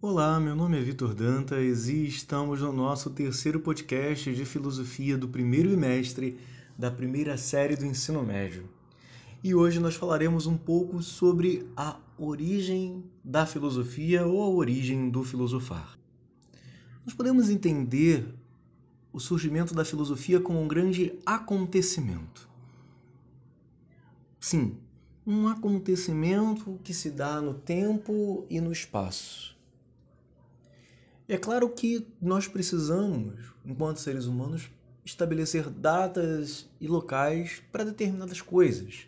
Olá, meu nome é Vitor Dantas e estamos no nosso terceiro podcast de filosofia do primeiro bimestre da primeira série do ensino médio. E hoje nós falaremos um pouco sobre a origem da filosofia ou a origem do filosofar. Nós podemos entender o surgimento da filosofia como um grande acontecimento. Sim, um acontecimento que se dá no tempo e no espaço é claro que nós precisamos, enquanto seres humanos, estabelecer datas e locais para determinadas coisas,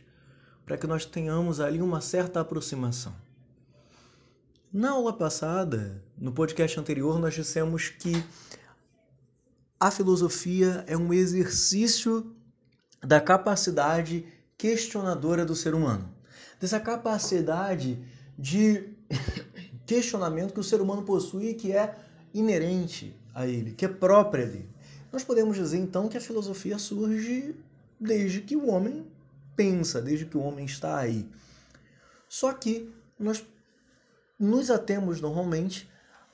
para que nós tenhamos ali uma certa aproximação. Na aula passada, no podcast anterior, nós dissemos que a filosofia é um exercício da capacidade questionadora do ser humano, dessa capacidade de questionamento que o ser humano possui, que é inerente a ele, que é própria dele. Nós podemos dizer então que a filosofia surge desde que o homem pensa, desde que o homem está aí. Só que nós nos atemos normalmente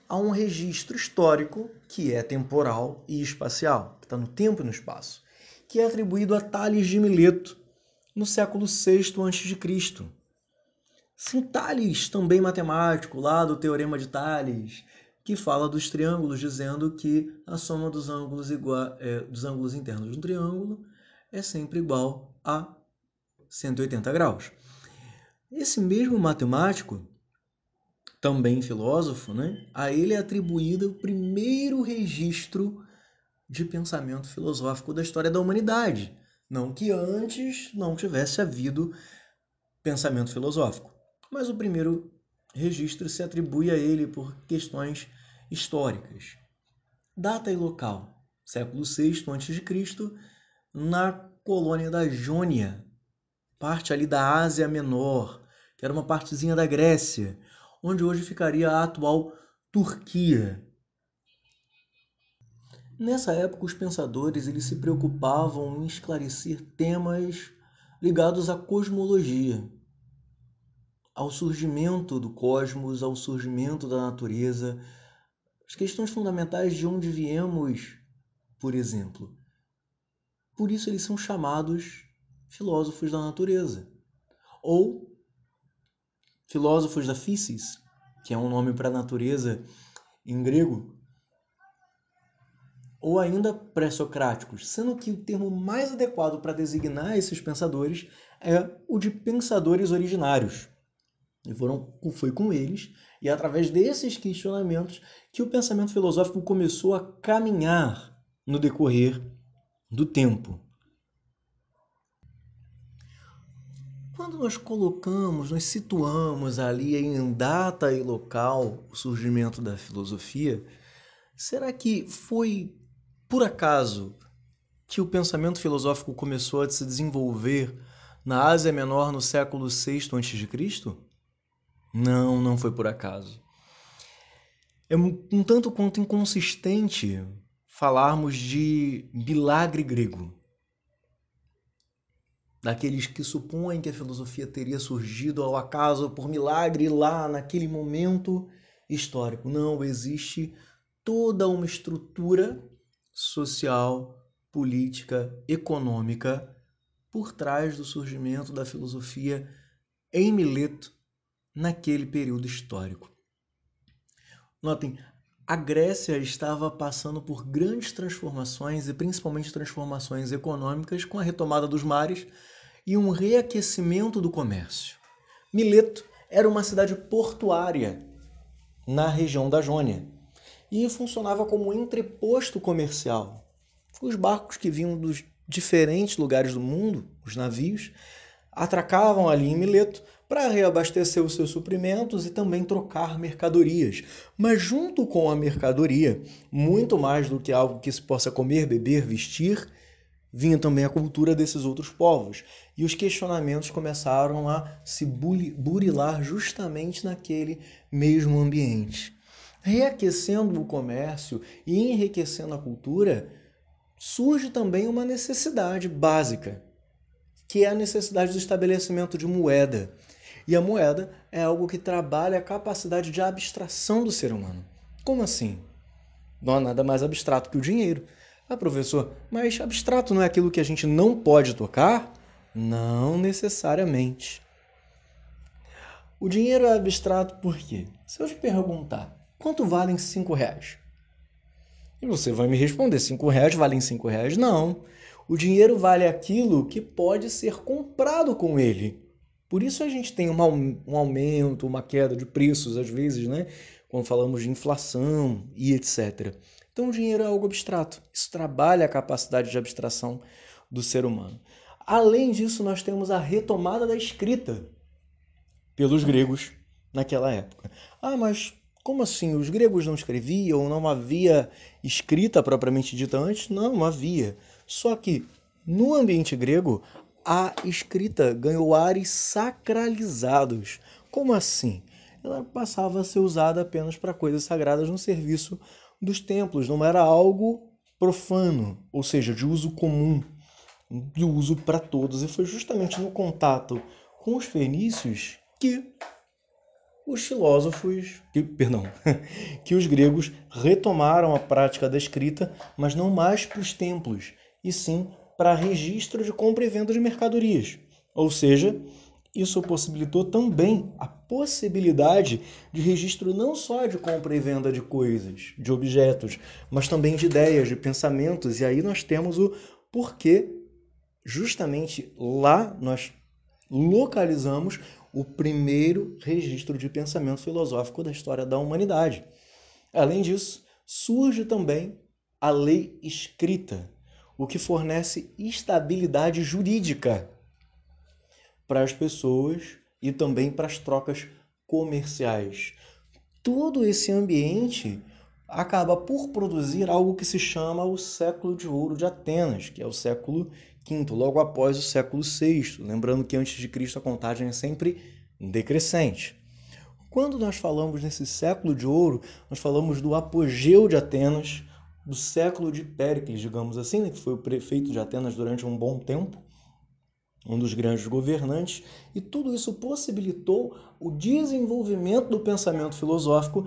a um registro histórico que é temporal e espacial, que está no tempo e no espaço, que é atribuído a Tales de Mileto no século VI a.C. Sim, Tales, também matemático, lá do Teorema de Tales, que fala dos triângulos, dizendo que a soma dos ângulos, é, dos ângulos internos de um triângulo é sempre igual a 180 graus. Esse mesmo matemático, também filósofo, né, a ele é atribuído o primeiro registro de pensamento filosófico da história da humanidade. Não que antes não tivesse havido pensamento filosófico, mas o primeiro registro se atribui a ele por questões históricas. Data e local: século VI a.C., na colônia da Jônia, parte ali da Ásia Menor, que era uma partezinha da Grécia, onde hoje ficaria a atual Turquia. Nessa época, os pensadores eles se preocupavam em esclarecer temas ligados à cosmologia, ao surgimento do cosmos, ao surgimento da natureza, as questões fundamentais de onde viemos, por exemplo. Por isso eles são chamados filósofos da natureza. Ou filósofos da physis, que é um nome para a natureza em grego, ou ainda pré-socráticos, sendo que o termo mais adequado para designar esses pensadores é o de pensadores originários. E foram, foi com eles e através desses questionamentos que o pensamento filosófico começou a caminhar no decorrer do tempo. Quando nós colocamos, nós situamos ali em data e local o surgimento da filosofia, será que foi por acaso que o pensamento filosófico começou a se desenvolver na Ásia Menor no século VI a.C.? Não, não foi por acaso. É um tanto quanto inconsistente falarmos de milagre grego. Daqueles que supõem que a filosofia teria surgido ao acaso por milagre lá naquele momento histórico. Não, existe toda uma estrutura social, política, econômica por trás do surgimento da filosofia em Mileto naquele período histórico. Notem, a Grécia estava passando por grandes transformações e principalmente transformações econômicas com a retomada dos mares e um reaquecimento do comércio. Mileto era uma cidade portuária na região da Jônia e funcionava como entreposto comercial. Os barcos que vinham dos diferentes lugares do mundo, os navios, atracavam ali em Mileto para reabastecer os seus suprimentos e também trocar mercadorias. Mas, junto com a mercadoria, muito mais do que algo que se possa comer, beber, vestir, vinha também a cultura desses outros povos. E os questionamentos começaram a se burilar justamente naquele mesmo ambiente. Reaquecendo o comércio e enriquecendo a cultura, surge também uma necessidade básica, que é a necessidade do estabelecimento de moeda. E a moeda é algo que trabalha a capacidade de abstração do ser humano. Como assim? Não há nada mais abstrato que o dinheiro. Ah, professor, mas abstrato não é aquilo que a gente não pode tocar? Não necessariamente. O dinheiro é abstrato por quê? Se eu te perguntar quanto valem cinco reais, e você vai me responder: cinco reais valem cinco reais? Não. O dinheiro vale aquilo que pode ser comprado com ele. Por isso a gente tem um aumento, uma queda de preços, às vezes, né? Quando falamos de inflação e etc. Então o dinheiro é algo abstrato. Isso trabalha a capacidade de abstração do ser humano. Além disso, nós temos a retomada da escrita pelos gregos naquela época. Ah, mas como assim? Os gregos não escreviam? Não havia escrita propriamente dita antes? Não, havia. Só que no ambiente grego, a escrita ganhou ares sacralizados. Como assim? Ela passava a ser usada apenas para coisas sagradas no serviço dos templos, não era algo profano, ou seja, de uso comum, de uso para todos. E foi justamente no contato com os fenícios que os filósofos, que, perdão, que os gregos retomaram a prática da escrita, mas não mais para os templos, e sim para registro de compra e venda de mercadorias. Ou seja, isso possibilitou também a possibilidade de registro não só de compra e venda de coisas, de objetos, mas também de ideias, de pensamentos. E aí nós temos o porquê, justamente lá nós localizamos o primeiro registro de pensamento filosófico da história da humanidade. Além disso, surge também a lei escrita, o que fornece estabilidade jurídica para as pessoas e também para as trocas comerciais. Todo esse ambiente acaba por produzir algo que se chama o século de ouro de Atenas, que é o século V, logo após o século VI. Lembrando que antes de Cristo a contagem é sempre decrescente. Quando nós falamos nesse século de ouro, nós falamos do apogeu de Atenas, do século de Péricles, digamos assim, né, que foi o prefeito de Atenas durante um bom tempo, um dos grandes governantes, e tudo isso possibilitou o desenvolvimento do pensamento filosófico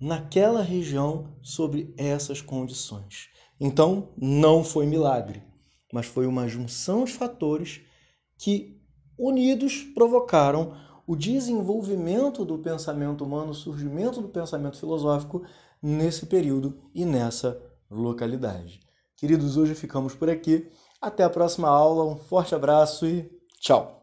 naquela região sobre essas condições. Então, não foi milagre mas foi uma junção de fatores que, unidos, provocaram o desenvolvimento do pensamento humano, o surgimento do pensamento filosófico nesse período e nessa localidade. Queridos, hoje ficamos por aqui. Até a próxima aula, um forte abraço e tchau!